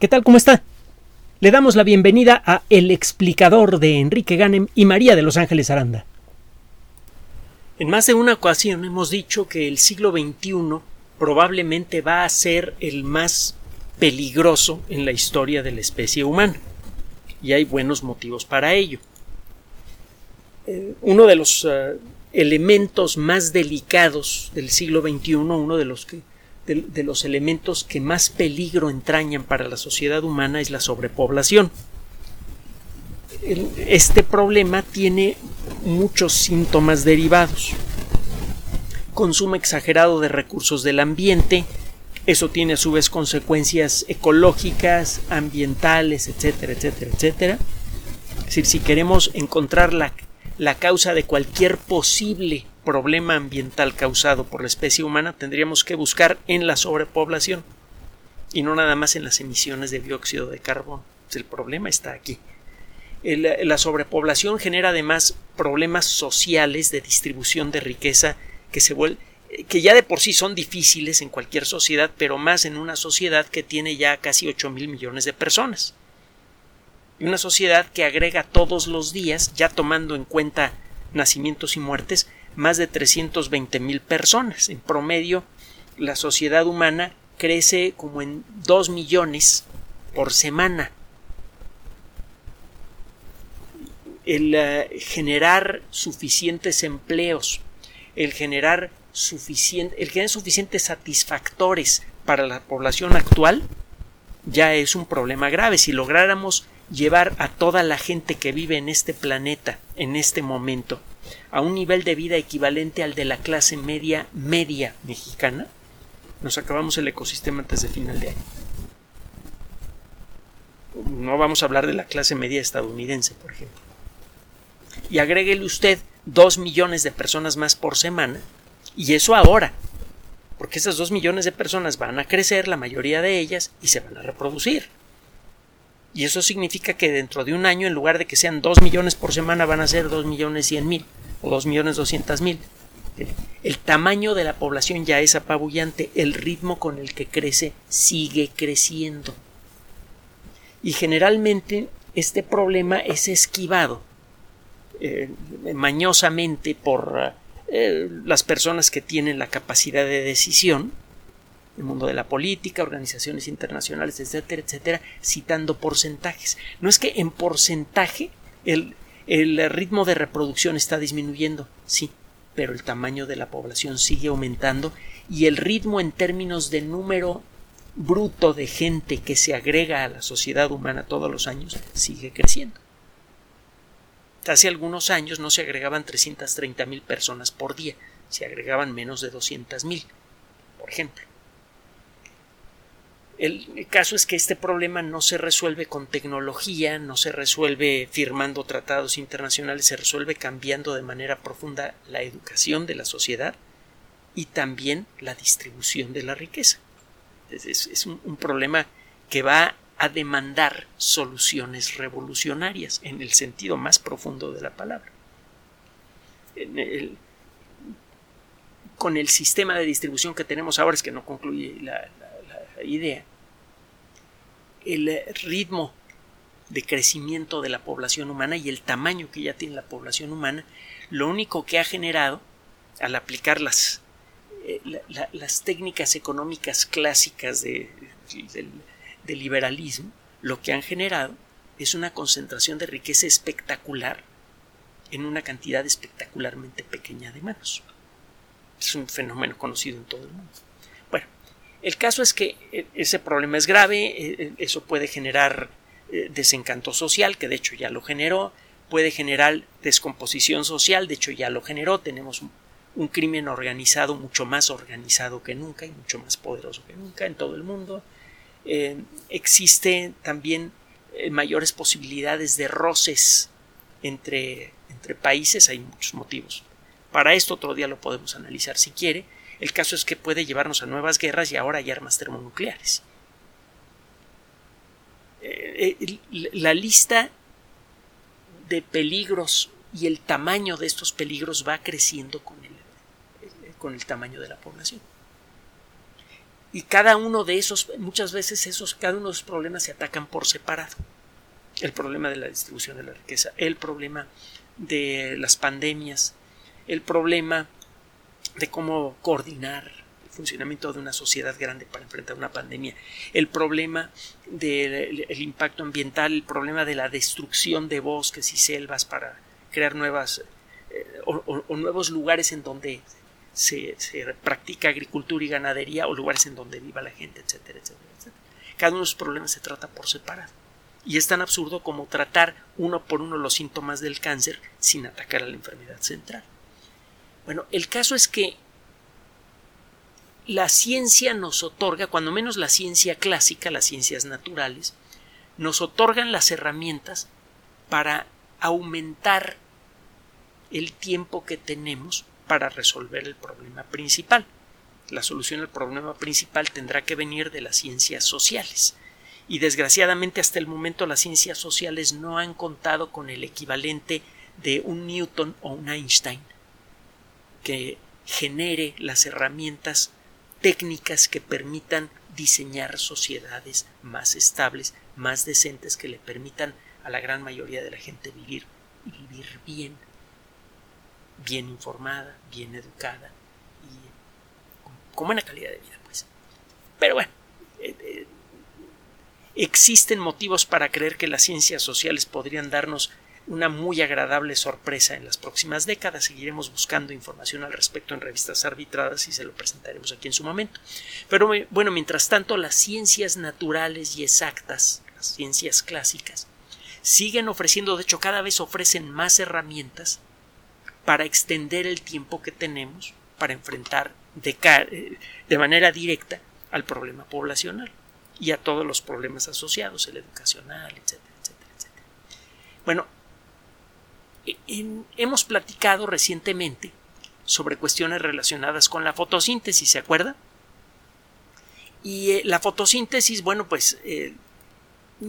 ¿Qué tal? ¿Cómo está? Le damos la bienvenida a El explicador de Enrique Ganem y María de Los Ángeles Aranda. En más de una ocasión hemos dicho que el siglo XXI probablemente va a ser el más peligroso en la historia de la especie humana. Y hay buenos motivos para ello. Eh, uno de los uh, elementos más delicados del siglo XXI, uno de los, que, de, los elementos que más peligro entrañan para la sociedad humana es la sobrepoblación. Este problema tiene muchos síntomas derivados. Consumo exagerado de recursos del ambiente, eso tiene a su vez consecuencias ecológicas, ambientales, etcétera, etcétera, etcétera. Es decir, si queremos encontrar la, la causa de cualquier posible problema ambiental causado por la especie humana, tendríamos que buscar en la sobrepoblación y no nada más en las emisiones de dióxido de carbono. El problema está aquí. La sobrepoblación genera además problemas sociales de distribución de riqueza que se vuelven que ya de por sí son difíciles en cualquier sociedad, pero más en una sociedad que tiene ya casi 8 mil millones de personas. Una sociedad que agrega todos los días, ya tomando en cuenta nacimientos y muertes, más de 320 mil personas. En promedio, la sociedad humana crece como en 2 millones por semana. El uh, generar suficientes empleos, el generar suficiente, el generar suficientes satisfactores para la población actual ya es un problema grave. Si lográramos llevar a toda la gente que vive en este planeta en este momento a un nivel de vida equivalente al de la clase media media mexicana, nos acabamos el ecosistema antes de final de año. No vamos a hablar de la clase media estadounidense, por ejemplo. Y agréguele usted dos millones de personas más por semana, y eso ahora, porque esas dos millones de personas van a crecer, la mayoría de ellas, y se van a reproducir. Y eso significa que dentro de un año, en lugar de que sean dos millones por semana, van a ser dos millones cien mil o dos millones doscientas mil. El tamaño de la población ya es apabullante, el ritmo con el que crece sigue creciendo. Y generalmente este problema es esquivado eh, mañosamente por eh, las personas que tienen la capacidad de decisión, el mundo de la política, organizaciones internacionales, etcétera, etcétera, citando porcentajes. No es que en porcentaje el, el ritmo de reproducción está disminuyendo, sí, pero el tamaño de la población sigue aumentando y el ritmo en términos de número bruto de gente que se agrega a la sociedad humana todos los años sigue creciendo. Hace algunos años no se agregaban 330 mil personas por día, se agregaban menos de 200 mil, por ejemplo. El caso es que este problema no se resuelve con tecnología, no se resuelve firmando tratados internacionales, se resuelve cambiando de manera profunda la educación de la sociedad y también la distribución de la riqueza. Es, un, problema que va a demandar soluciones revolucionarias en el sentido más profundo de la palabra. Con el sistema de distribución que tenemos ahora es que no concluye la idea. El ritmo de crecimiento de la población humana y el tamaño que ya tiene la población humana, lo único que ha generado al aplicar las, eh, la, las técnicas económicas clásicas de, del de liberalismo, lo que han generado es una concentración de riqueza espectacular en una cantidad espectacularmente pequeña de manos. Es un fenómeno conocido en todo el mundo. El caso es que eh, ese problema es grave, eh, eso puede generar eh, desencanto social, que de hecho ya lo generó, puede generar descomposición social, de hecho ya lo generó, tenemos un, crimen organizado mucho más organizado que nunca y mucho más poderoso que nunca en todo el mundo, eh, existe también eh, mayores posibilidades de roces entre, entre países, hay muchos motivos. Para esto otro día lo podemos analizar si quiere. El caso es que puede llevarnos a nuevas guerras y ahora hay armas termonucleares. Eh, la lista de peligros y el tamaño de estos peligros va creciendo con el, con el tamaño de la población y cada uno de esos, muchas veces esos, cada uno de esos problemas se atacan por separado. El problema de la distribución de la riqueza, el problema de las pandemias, el problema de cómo coordinar el funcionamiento de una sociedad grande para enfrentar una pandemia, el problema del impacto ambiental, el problema de la destrucción de bosques y selvas para crear nuevas eh, o, nuevos lugares en donde se, practica agricultura y ganadería o lugares en donde viva la gente, etcétera, etcétera, etcétera. Cada uno de los problemas se trata por separado. Y es tan absurdo como tratar uno por uno los síntomas del cáncer sin atacar a la enfermedad central. Bueno, el caso es que la ciencia nos otorga, cuando menos la ciencia clásica, las ciencias naturales, nos otorgan las herramientas para aumentar el tiempo que tenemos para resolver el problema principal. La solución al problema principal tendrá que venir de las ciencias sociales. Y desgraciadamente hasta el momento las ciencias sociales no han contado con el equivalente de un Newton o un Einstein que genere las herramientas técnicas que permitan diseñar sociedades más estables, más decentes, que le permitan a la gran mayoría de la gente vivir y vivir bien bien informada, bien educada y con buena calidad de vida, pues. Pero bueno, eh, eh, existen motivos para creer que las ciencias sociales podrían darnos una muy agradable sorpresa en las próximas décadas. Seguiremos buscando información al respecto en revistas arbitradas y se lo presentaremos aquí en su momento. Pero bueno, mientras tanto, las ciencias naturales y exactas, las ciencias clásicas, siguen ofreciendo, de hecho, cada vez ofrecen más herramientas para extender el tiempo que tenemos para enfrentar de, eh, manera directa al problema poblacional y a todos los problemas asociados, el educacional, etcétera, etcétera, etcétera. Bueno, hemos platicado recientemente sobre cuestiones relacionadas con la fotosíntesis, ¿se acuerda? Y eh, la fotosíntesis, bueno, pues eh,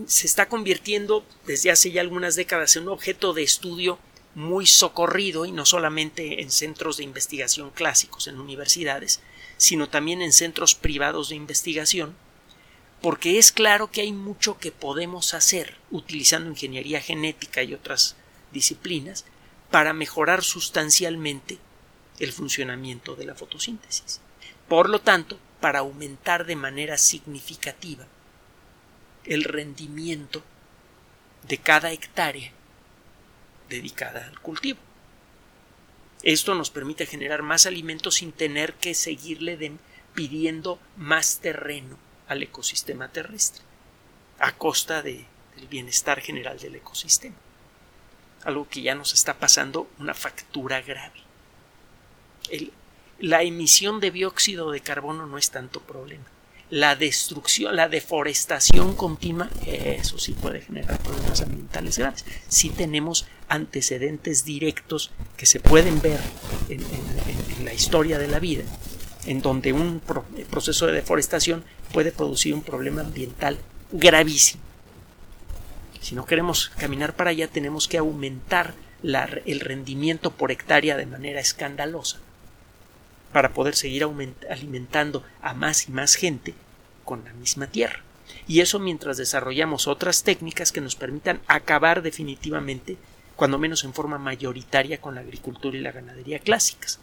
se está convirtiendo desde hace ya algunas décadas en un objeto de estudio muy socorrido y no solamente en centros de investigación clásicos en universidades, sino también en centros privados de investigación, porque es claro que hay mucho que podemos hacer utilizando ingeniería genética y otras disciplinas para mejorar sustancialmente el funcionamiento de la fotosíntesis. Por lo tanto, para aumentar de manera significativa el rendimiento de cada hectárea dedicada al cultivo. Esto nos permite generar más alimentos sin tener que seguirle pidiendo más terreno al ecosistema terrestre, a costa del bienestar general del ecosistema. Algo que ya nos está pasando una factura grave. la emisión de dióxido de carbono no es tanto problema la destrucción, la deforestación continua, eso sí puede generar problemas ambientales graves. Si tenemos antecedentes directos que se pueden ver en, la historia de la vida, en donde un proceso de deforestación puede producir un problema ambiental gravísimo. Si no queremos caminar para allá, tenemos que aumentar el rendimiento por hectárea de manera escandalosa para poder seguir alimentando a más y más gente con la misma tierra. Y eso mientras desarrollamos otras técnicas que nos permitan acabar definitivamente, cuando menos en forma mayoritaria, con la agricultura y la ganadería clásicas.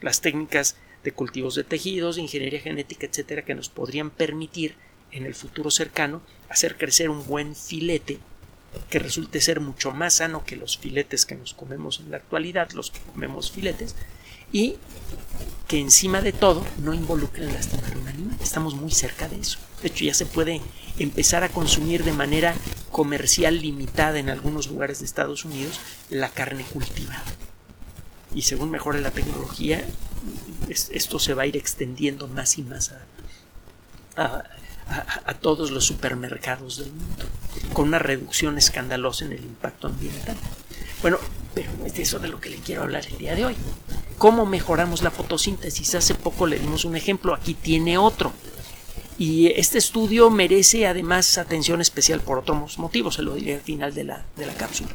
Las técnicas de cultivos de tejidos, de ingeniería genética, etcétera, que nos podrían permitir en el futuro cercano hacer crecer un buen filete que resulte ser mucho más sano que los filetes que nos comemos en la actualidad, los que comemos filetes, y que encima de todo no involucren lastimar a un animal. Estamos muy cerca de eso. De hecho, ya se puede empezar a consumir de manera comercial limitada en algunos lugares de Estados Unidos la carne cultivada. Y según mejore la tecnología, esto se va a ir extendiendo más y más a, todos los supermercados del mundo, con una reducción escandalosa en el impacto ambiental. Bueno, pero es de eso de lo que le quiero hablar el día de hoy. ¿Cómo mejoramos la fotosíntesis? Hace poco le dimos un ejemplo, aquí tiene otro. Y este estudio merece además atención especial por otros motivos, se lo diré al final de la, de la cápsula.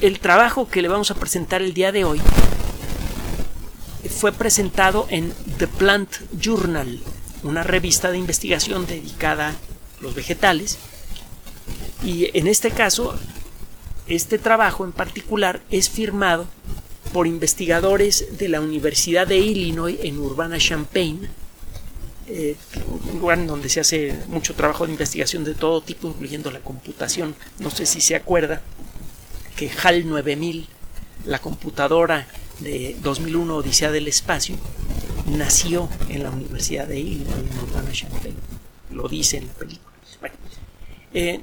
El trabajo que le vamos a presentar el día de hoy fue presentado en The Plant Journal una revista de investigación dedicada a los vegetales. Y en este caso, este trabajo en particular es firmado por investigadores de la Universidad de Illinois en Urbana-Champaign, eh, un lugar donde se hace mucho trabajo de investigación de todo tipo, incluyendo la computación. No sé si se acuerda que HAL 9000, la computadora de 2001 Odisea del Espacio, nació en la Universidad de Illinois en Urbana-Champaign. Lo dice en la película. Eh,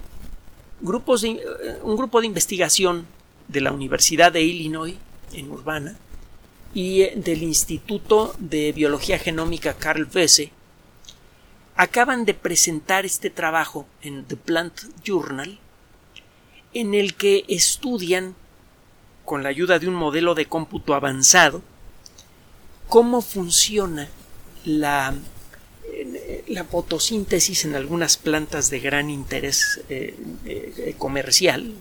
grupos eh, un grupo de investigación de la Universidad de Illinois en Urbana y del Instituto de Biología Genómica Carl Wesse acaban de presentar este trabajo en The Plant Journal en el que estudian con la ayuda de un modelo de cómputo avanzado cómo funciona la, la fotosíntesis en algunas plantas de gran interés eh, eh, comercial,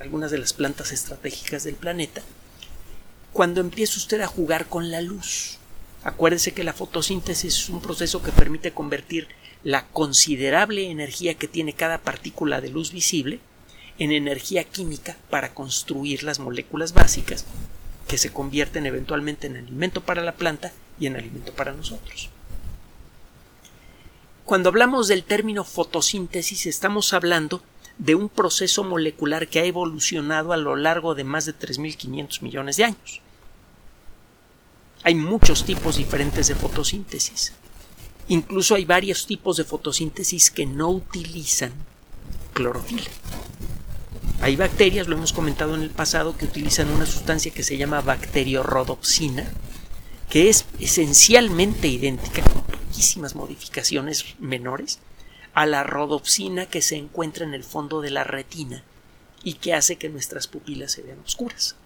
algunas de las plantas estratégicas del planeta, cuando empieza usted a jugar con la luz. Acuérdese que la fotosíntesis es un proceso que permite convertir la considerable energía que tiene cada partícula de luz visible en energía química para construir las moléculas básicas que se convierten eventualmente en alimento para la planta y en alimento para nosotros. Cuando hablamos del término fotosíntesis estamos hablando de un proceso molecular que ha evolucionado a lo largo de más de 3.500 millones de años. Hay muchos tipos diferentes de fotosíntesis. Incluso hay varios tipos de fotosíntesis que no utilizan clorofila. Hay bacterias, lo hemos comentado en el pasado, que utilizan una sustancia que se llama bacteriorhodopsina, que es esencialmente idéntica, con poquísimas modificaciones menores, a la rodopsina que se encuentra en el fondo de la retina y que hace que nuestras pupilas se vean oscuras.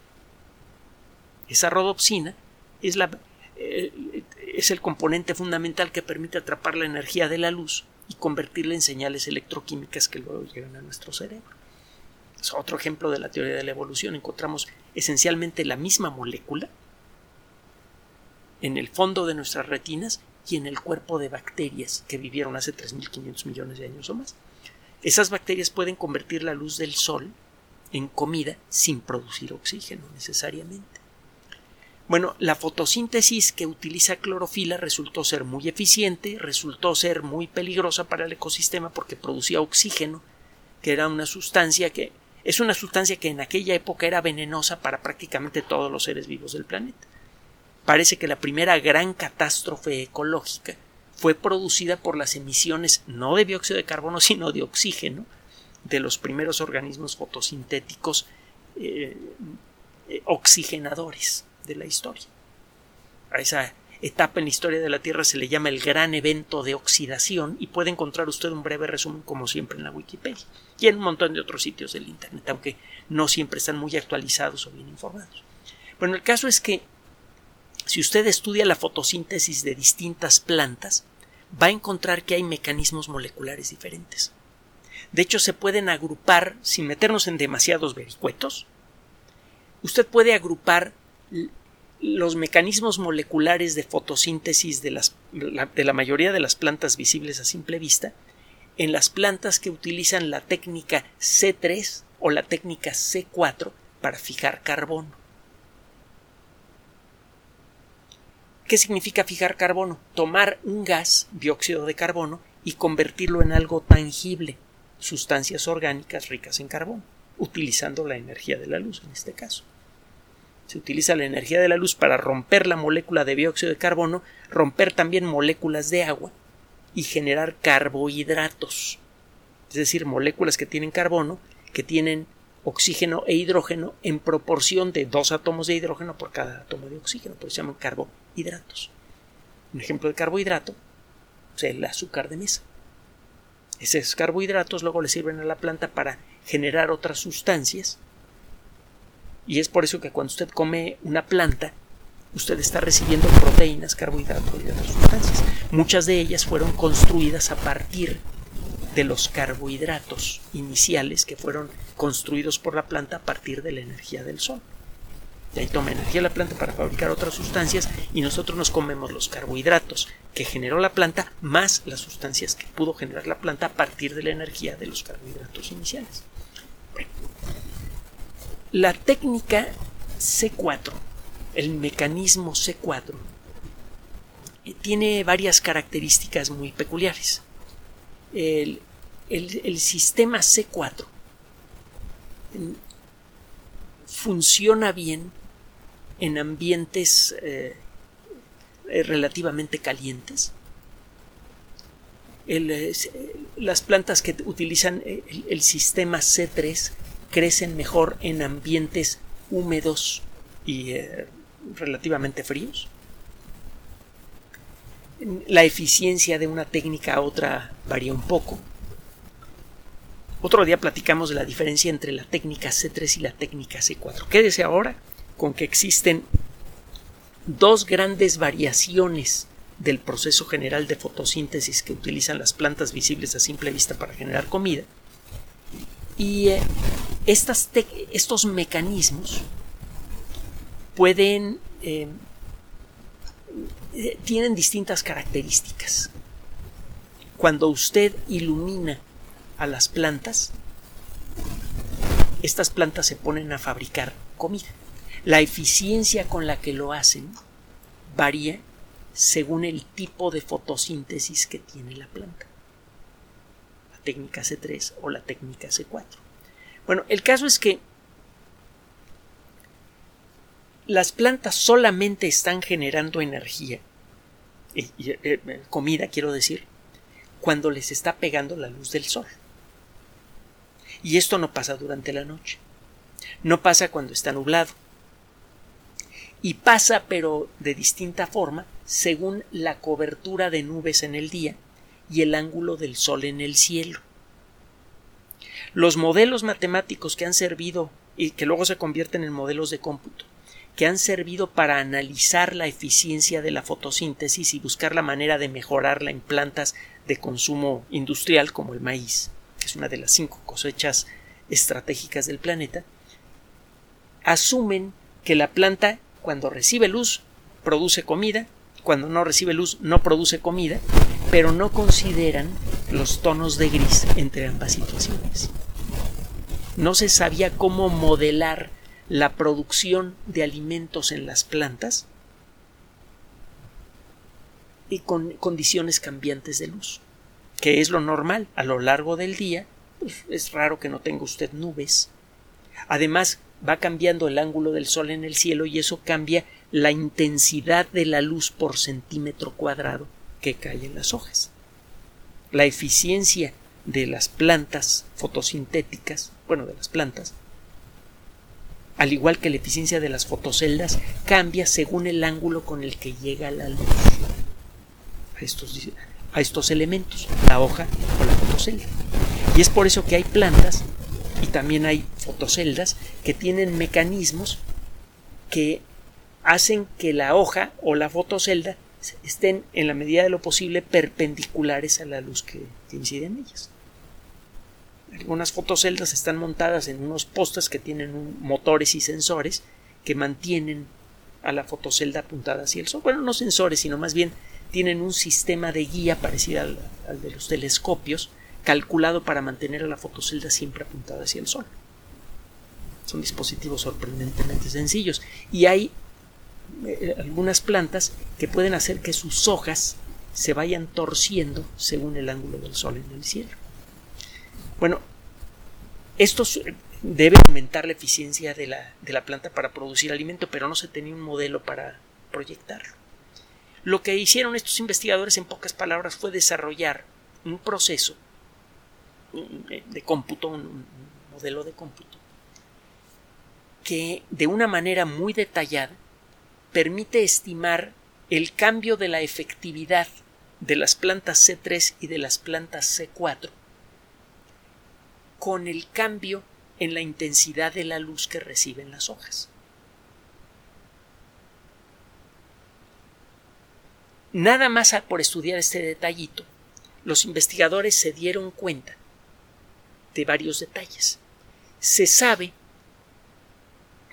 Esa rodopsina es, la, eh, es el componente fundamental que permite atrapar la energía de la luz y convertirla en señales electroquímicas que luego llegan a nuestro cerebro. Otro ejemplo de la teoría de la evolución. Encontramos esencialmente la misma molécula en el fondo de nuestras retinas y en el cuerpo de bacterias que vivieron hace 3.500 millones de años o más. Esas bacterias pueden convertir la luz del sol en comida sin producir oxígeno necesariamente. Bueno, la fotosíntesis que utiliza clorofila resultó ser muy eficiente, resultó ser muy peligrosa para el ecosistema porque producía oxígeno, que era una sustancia que es una sustancia que en aquella época era venenosa para prácticamente todos los seres vivos del planeta parece que la primera gran catástrofe ecológica fue producida por las emisiones no de dióxido de carbono, sino de oxígeno de los primeros organismos fotosintéticos eh, eh, oxigenadores de la historia. A esa etapa en la historia de la Tierra se le llama el gran evento de oxidación y puede encontrar usted un breve resumen como siempre en la Wikipedia y en un montón de otros sitios del Internet, aunque no siempre están muy actualizados o bien informados. Bueno, el caso es que si usted estudia la fotosíntesis de distintas plantas, va a encontrar que hay mecanismos moleculares diferentes. De hecho, se pueden agrupar, sin meternos en demasiados vericuetos, usted puede agrupar los mecanismos moleculares de fotosíntesis de, las, de la mayoría de las plantas visibles a simple vista en las plantas que utilizan la técnica C3 o la técnica C4 para fijar carbono. ¿Qué significa fijar carbono? Tomar un gas, dióxido de carbono, y convertirlo en algo tangible, sustancias orgánicas ricas en carbono, utilizando la energía de la luz en este caso. Se utiliza la energía de la luz para romper la molécula de dióxido de carbono, romper también moléculas de agua y generar carbohidratos, es decir, moléculas que tienen carbono, que tienen oxígeno e hidrógeno en proporción de dos átomos de hidrógeno por cada átomo de oxígeno, por eso se llaman carbohidratos. Un ejemplo de carbohidrato es el azúcar de mesa. Esos carbohidratos luego le sirven a la planta para generar otras sustancias y es por eso que cuando usted come una planta usted está recibiendo proteínas, carbohidratos y otras sustancias. Muchas de ellas fueron construidas a partir de los carbohidratos iniciales que fueron construidos por la planta a partir de la energía del sol. De ahí toma energía la planta para fabricar otras sustancias y nosotros nos comemos los carbohidratos que generó la planta más las sustancias que pudo generar la planta a partir de la energía de los carbohidratos iniciales. La técnica C4, el mecanismo C4, eh, tiene varias características muy peculiares. El, sistema C4 mm, funciona bien en ambientes eh, eh, relativamente calientes. las plantas que utilizan el, sistema C3 crecen mejor en ambientes húmedos y relativamente fríos la eficiencia de una técnica a otra varía un poco. Otro día platicamos de la diferencia entre la técnica C3 y la técnica C4. Quédese ahora con que existen dos grandes variaciones del proceso general de fotosíntesis que utilizan las plantas visibles a simple vista para generar comida. Y eh, estos mecanismos pueden eh, eh, tienen distintas características. Cuando usted ilumina a las plantas, estas plantas se ponen a fabricar comida. La eficiencia con la que lo hacen varía según el tipo de fotosíntesis que tiene la planta. Técnica C3 o la técnica C4. Bueno, el caso es que las plantas solamente están generando energía, eh, eh, comida quiero decir, cuando les está pegando la luz del sol. Y esto no pasa durante la noche. No pasa cuando está nublado. Y pasa pero de distinta forma según la cobertura de nubes en el día y el ángulo del sol en el cielo. Los modelos matemáticos que han servido y que luego se convierten en modelos de cómputo que han servido para analizar la eficiencia de la fotosíntesis y buscar la manera de mejorarla en plantas de consumo industrial como el maíz, que es una de las cinco cosechas estratégicas del planeta, asumen que la planta cuando recibe luz produce comida, cuando no recibe luz no produce comida, pero no consideran los tonos de gris entre ambas situaciones. No se sabía cómo modelar la producción de alimentos en las plantas y con condiciones cambiantes de luz, que es lo normal a lo largo del día. Pues, es raro que no tenga usted nubes. Además, va cambiando el ángulo del sol en el cielo y eso cambia la intensidad de la luz por centímetro cuadrado que cae en las hojas. La eficiencia de las plantas fotosintéticas, bueno, de las plantas, al igual que la eficiencia de las fotoceldas, cambia según el ángulo con el que llega la luz a estos, a estos elementos, la hoja o la fotocelda. Y es por eso que hay plantas y también hay fotoceldas que tienen mecanismos que hacen que la hoja o la fotocelda estén en la medida de lo posible perpendiculares a la luz que, incide en ellas. Algunas fotoceldas están montadas en unos postes que tienen motores y sensores que mantienen a la fotocelda apuntada hacia el sol. Bueno, no sensores, sino más bien tienen un sistema de guía parecido al, al de los telescopios, calculado para mantener a la fotocelda siempre apuntada hacia el sol. Son dispositivos sorprendentemente sencillos. Y hay eh, algunas plantas que pueden hacer que sus hojas se vayan torciendo según el ángulo del sol en el cielo. Bueno, esto debe aumentar la eficiencia de la, de la planta para producir alimento, pero no se tenía un modelo para proyectarlo. Lo que hicieron estos investigadores, en pocas palabras, fue desarrollar un proceso de cómputo, un modelo de cómputo, que de una manera muy detallada permite estimar el cambio de la efectividad de las plantas C3 y de las plantas C4 con el cambio en la intensidad de la luz que reciben las hojas. Nada más por estudiar este detallito, los investigadores se dieron cuenta de varios detalles. Se sabe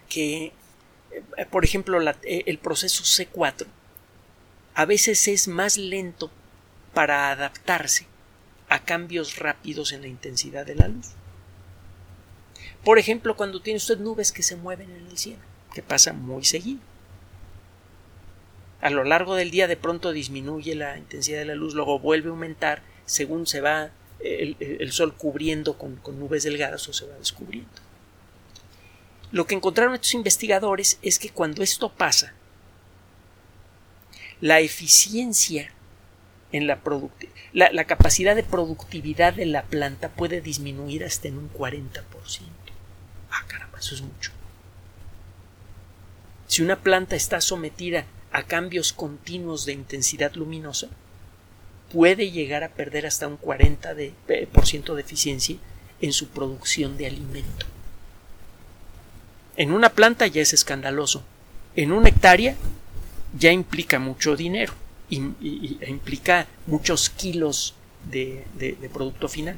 que por ejemplo, eh, el proceso C4 a veces es más lento para adaptarse a cambios rápidos en la intensidad de la luz. Por ejemplo, cuando tiene usted nubes que se mueven en el cielo, que pasa muy seguido. A lo largo del día de pronto disminuye la intensidad de la luz, luego vuelve a aumentar según se va el, sol cubriendo con, con nubes delgadas o se va descubriendo. Lo que encontraron estos investigadores es que cuando esto pasa, la eficiencia en la, la, la, capacidad de productividad de la planta puede disminuir hasta en un 40%. Ah, caramba, eso es mucho. Si una planta está sometida a cambios continuos de intensidad luminosa, puede llegar a perder hasta un 40% de, eh, por ciento de eficiencia en su producción de alimento. En una planta ya es escandaloso. En una hectárea ya implica mucho dinero y, e implica muchos kilos de, de producto final.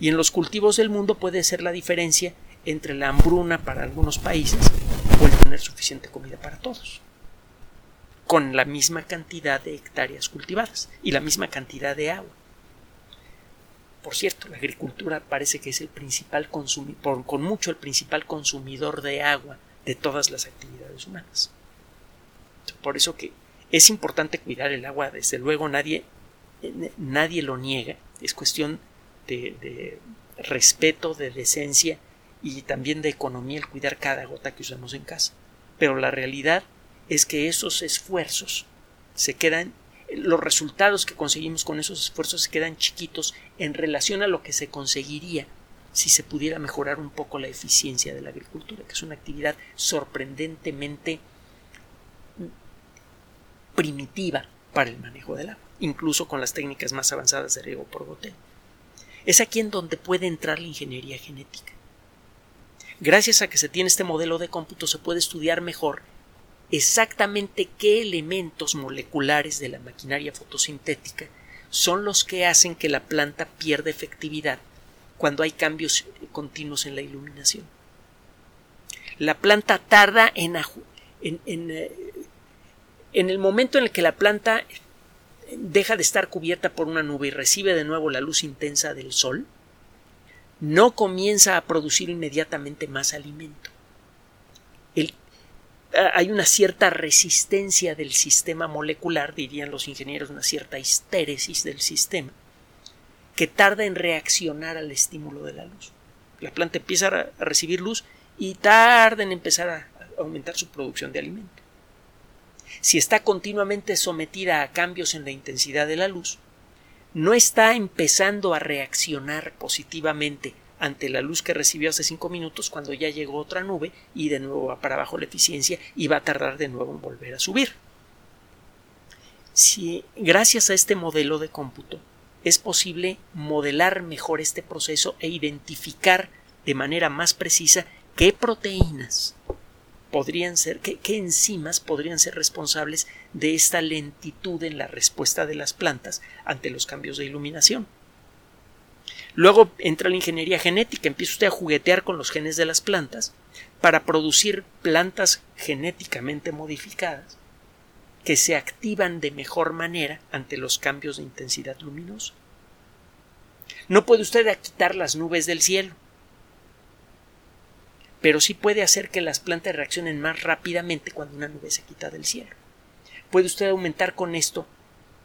Y en los cultivos del mundo puede ser la diferencia entre la hambruna para algunos países o el tener suficiente comida para todos con la misma cantidad de hectáreas cultivadas y la misma cantidad de agua. Por cierto, la agricultura parece que es el principal consumidor, con mucho el principal consumidor de agua de todas las actividades humanas. Por eso que es importante cuidar el agua, desde luego nadie, nadie lo niega, es cuestión de, de respeto, de decencia y también de economía el cuidar cada gota que usamos en casa. Pero la realidad es que esos esfuerzos se quedan los resultados que conseguimos con esos esfuerzos quedan chiquitos en relación a lo que se conseguiría si se pudiera mejorar un poco la eficiencia de la agricultura, que es una actividad sorprendentemente primitiva para el manejo del agua, incluso con las técnicas más avanzadas de riego por goteo. Es aquí en donde puede entrar la ingeniería genética. Gracias a que se tiene este modelo de cómputo se puede estudiar mejor exactamente qué elementos moleculares de la maquinaria fotosintética son los que hacen que la planta pierda efectividad cuando hay cambios continuos en la iluminación. La planta tarda en, en, eh, en, el momento en el que la planta deja de estar cubierta por una nube y recibe de nuevo la luz intensa del sol, no comienza a producir inmediatamente más alimento. El hay una cierta resistencia del sistema molecular, dirían los ingenieros, una cierta histéresis del sistema, que tarda en reaccionar al estímulo de la luz. La planta empieza a recibir luz y tarda en empezar a aumentar su producción de alimento. Si está continuamente sometida a cambios en la intensidad de la luz, no está empezando a reaccionar positivamente ante la luz que recibió hace cinco minutos cuando ya llegó otra nube y de nuevo va para abajo la eficiencia y va a tardar de nuevo en volver a subir. Si gracias a este modelo de cómputo es posible modelar mejor este proceso e identificar de manera más precisa qué proteínas podrían ser, qué, qué, enzimas podrían ser responsables de esta lentitud en la respuesta de las plantas ante los cambios de iluminación. Luego entra la ingeniería genética, empieza usted a juguetear con los genes de las plantas para producir plantas genéticamente modificadas que se activan de mejor manera ante los cambios de intensidad luminosa. No puede usted quitar las nubes del cielo, pero sí puede hacer que las plantas reaccionen más rápidamente cuando una nube se quita del cielo. Puede usted aumentar con esto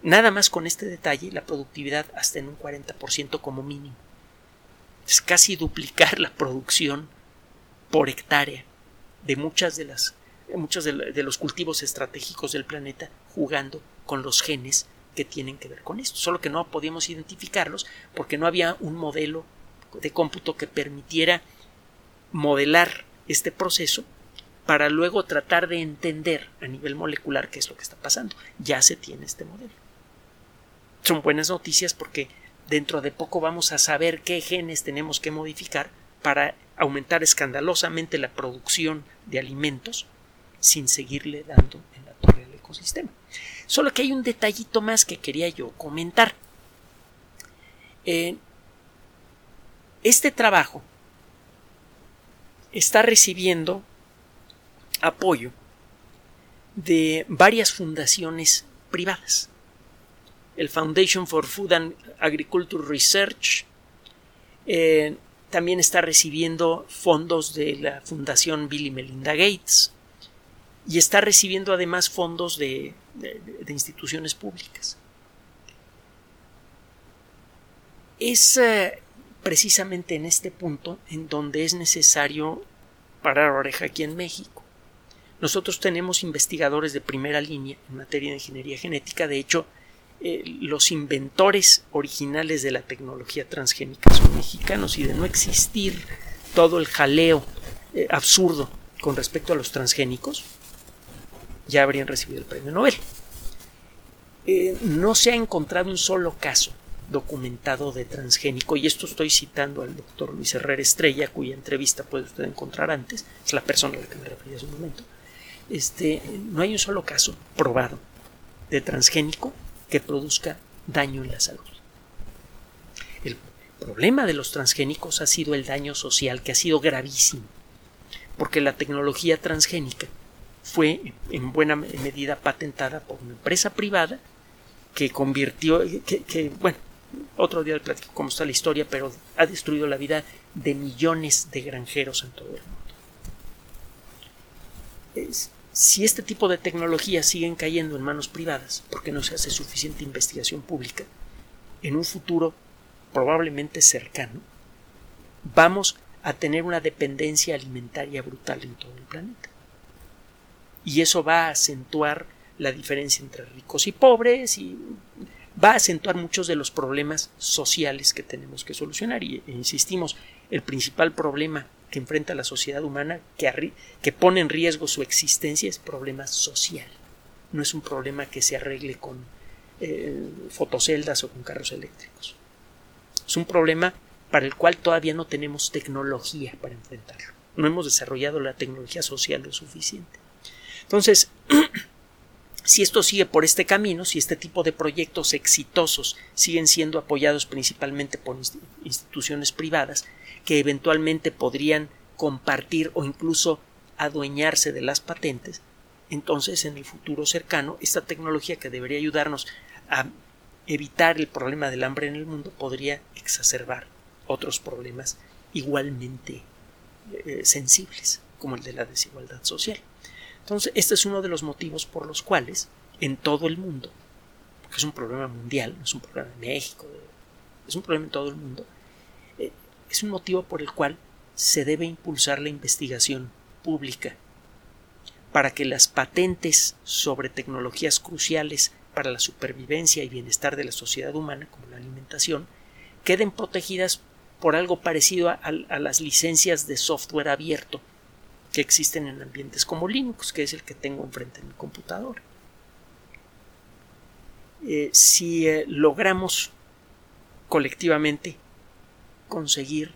Nada más con este detalle, la productividad hasta en un 40% como mínimo. Es casi duplicar la producción por hectárea de muchas de las muchos de, los cultivos estratégicos del planeta jugando con los genes que tienen que ver con esto. Solo que no podíamos identificarlos porque no había un modelo de cómputo que permitiera modelar este proceso para luego tratar de entender a nivel molecular qué es lo que está pasando. Ya se tiene este modelo son buenas noticias porque dentro de poco vamos a saber qué genes tenemos que modificar para aumentar escandalosamente la producción de alimentos sin seguirle dando en la torre al ecosistema. Solo que hay un detallito más que quería yo comentar. Eh, este trabajo está recibiendo apoyo de varias fundaciones privadas. El Foundation for Food and Agriculture Research eh, también está recibiendo fondos de la Fundación Bill y Melinda Gates y está recibiendo además fondos de, instituciones públicas. Es eh, precisamente en este punto en donde es necesario parar oreja aquí en México. Nosotros tenemos investigadores de primera línea en materia de ingeniería genética. De hecho, eh, los inventores originales de la tecnología transgénica son mexicanos y de no existir todo el jaleo eh, absurdo con respecto a los transgénicos, ya habrían recibido el premio Nobel. Eh, no se ha encontrado un solo caso documentado de transgénico, y esto estoy citando al doctor Luis Herrera Estrella, cuya entrevista puede usted encontrar antes, es la persona a la que me refería hace un momento. Este, no hay un solo caso probado de transgénico que produzca daño en la salud. El problema de los transgénicos ha sido el daño social, que ha sido gravísimo, porque la tecnología transgénica fue en buena medida patentada por una empresa privada que convirtió, que, bueno, otro día le platico cómo está la historia, pero ha destruido la vida de millones de granjeros en todo el mundo. Si este tipo de tecnologías siguen cayendo en manos privadas, porque no se hace suficiente investigación pública, en un futuro probablemente cercano, vamos a tener una dependencia alimentaria brutal en todo el planeta. Y eso va a acentuar la diferencia entre ricos y pobres y va a acentuar muchos de los problemas sociales que tenemos que solucionar. Y e insistimos, el principal problema que enfrenta la sociedad humana, que, pone en riesgo su existencia, es problema social. No es un problema que se arregle con eh, fotoceldas o con carros eléctricos. Es un problema para el cual todavía no tenemos tecnología para enfrentarlo. No hemos desarrollado la tecnología social lo suficiente. Entonces, si esto sigue por este camino, si este tipo de proyectos exitosos siguen siendo apoyados principalmente por instituciones privadas, que eventualmente podrían compartir o incluso adueñarse de las patentes, entonces en el futuro cercano esta tecnología que debería ayudarnos a evitar el problema del hambre en el mundo podría exacerbar otros problemas igualmente eh, sensibles, como el de la desigualdad social. Entonces, este es uno de los motivos por los cuales en todo el mundo, porque es un problema mundial, no es un problema de México, es un problema en todo el mundo, es un motivo por el cual se debe impulsar la investigación pública para que las patentes sobre tecnologías cruciales para la supervivencia y bienestar de la sociedad humana, como la alimentación, queden protegidas por algo parecido a, las licencias de software abierto que existen en ambientes como Linux, que es el que tengo enfrente de mi computadora. Eh, si eh, logramos colectivamente conseguir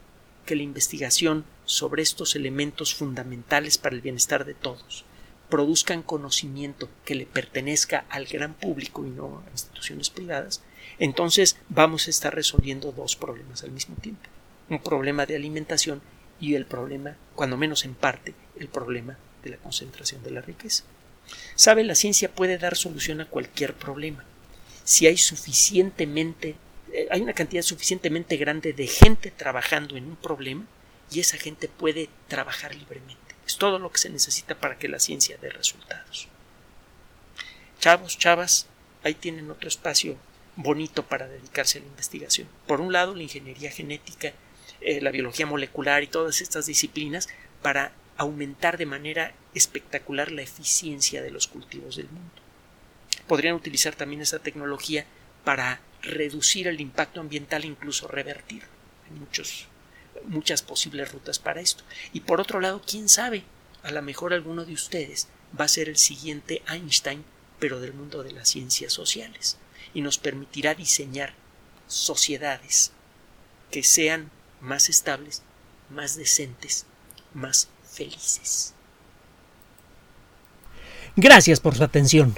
que la investigación sobre estos elementos fundamentales para el bienestar de todos produzcan conocimiento que le pertenezca al gran público y no a instituciones privadas, entonces vamos a estar resolviendo dos problemas al mismo tiempo. Un problema de alimentación y el problema, cuando menos en parte, el problema de la concentración de la riqueza. Sabe, la ciencia puede dar solución a cualquier problema. Si hay suficientemente, hay una cantidad suficientemente grande de gente trabajando en un problema y esa gente puede trabajar libremente. Es todo lo que se necesita para que la ciencia dé resultados. Chavos, chavas, ahí tienen otro espacio bonito para dedicarse a la investigación. Por un lado, la ingeniería genética eh, la biología molecular y todas estas disciplinas para aumentar de manera espectacular la eficiencia de los cultivos del mundo. Podrían utilizar también esa tecnología para reducir el impacto ambiental e incluso revertir. Muchos, muchas posibles rutas para esto. Y por otro lado, quién sabe, a lo mejor alguno de ustedes va a ser el siguiente Einstein, pero del mundo de las ciencias sociales, y nos permitirá diseñar sociedades que sean más estables, más decentes, más felices. Gracias por su atención.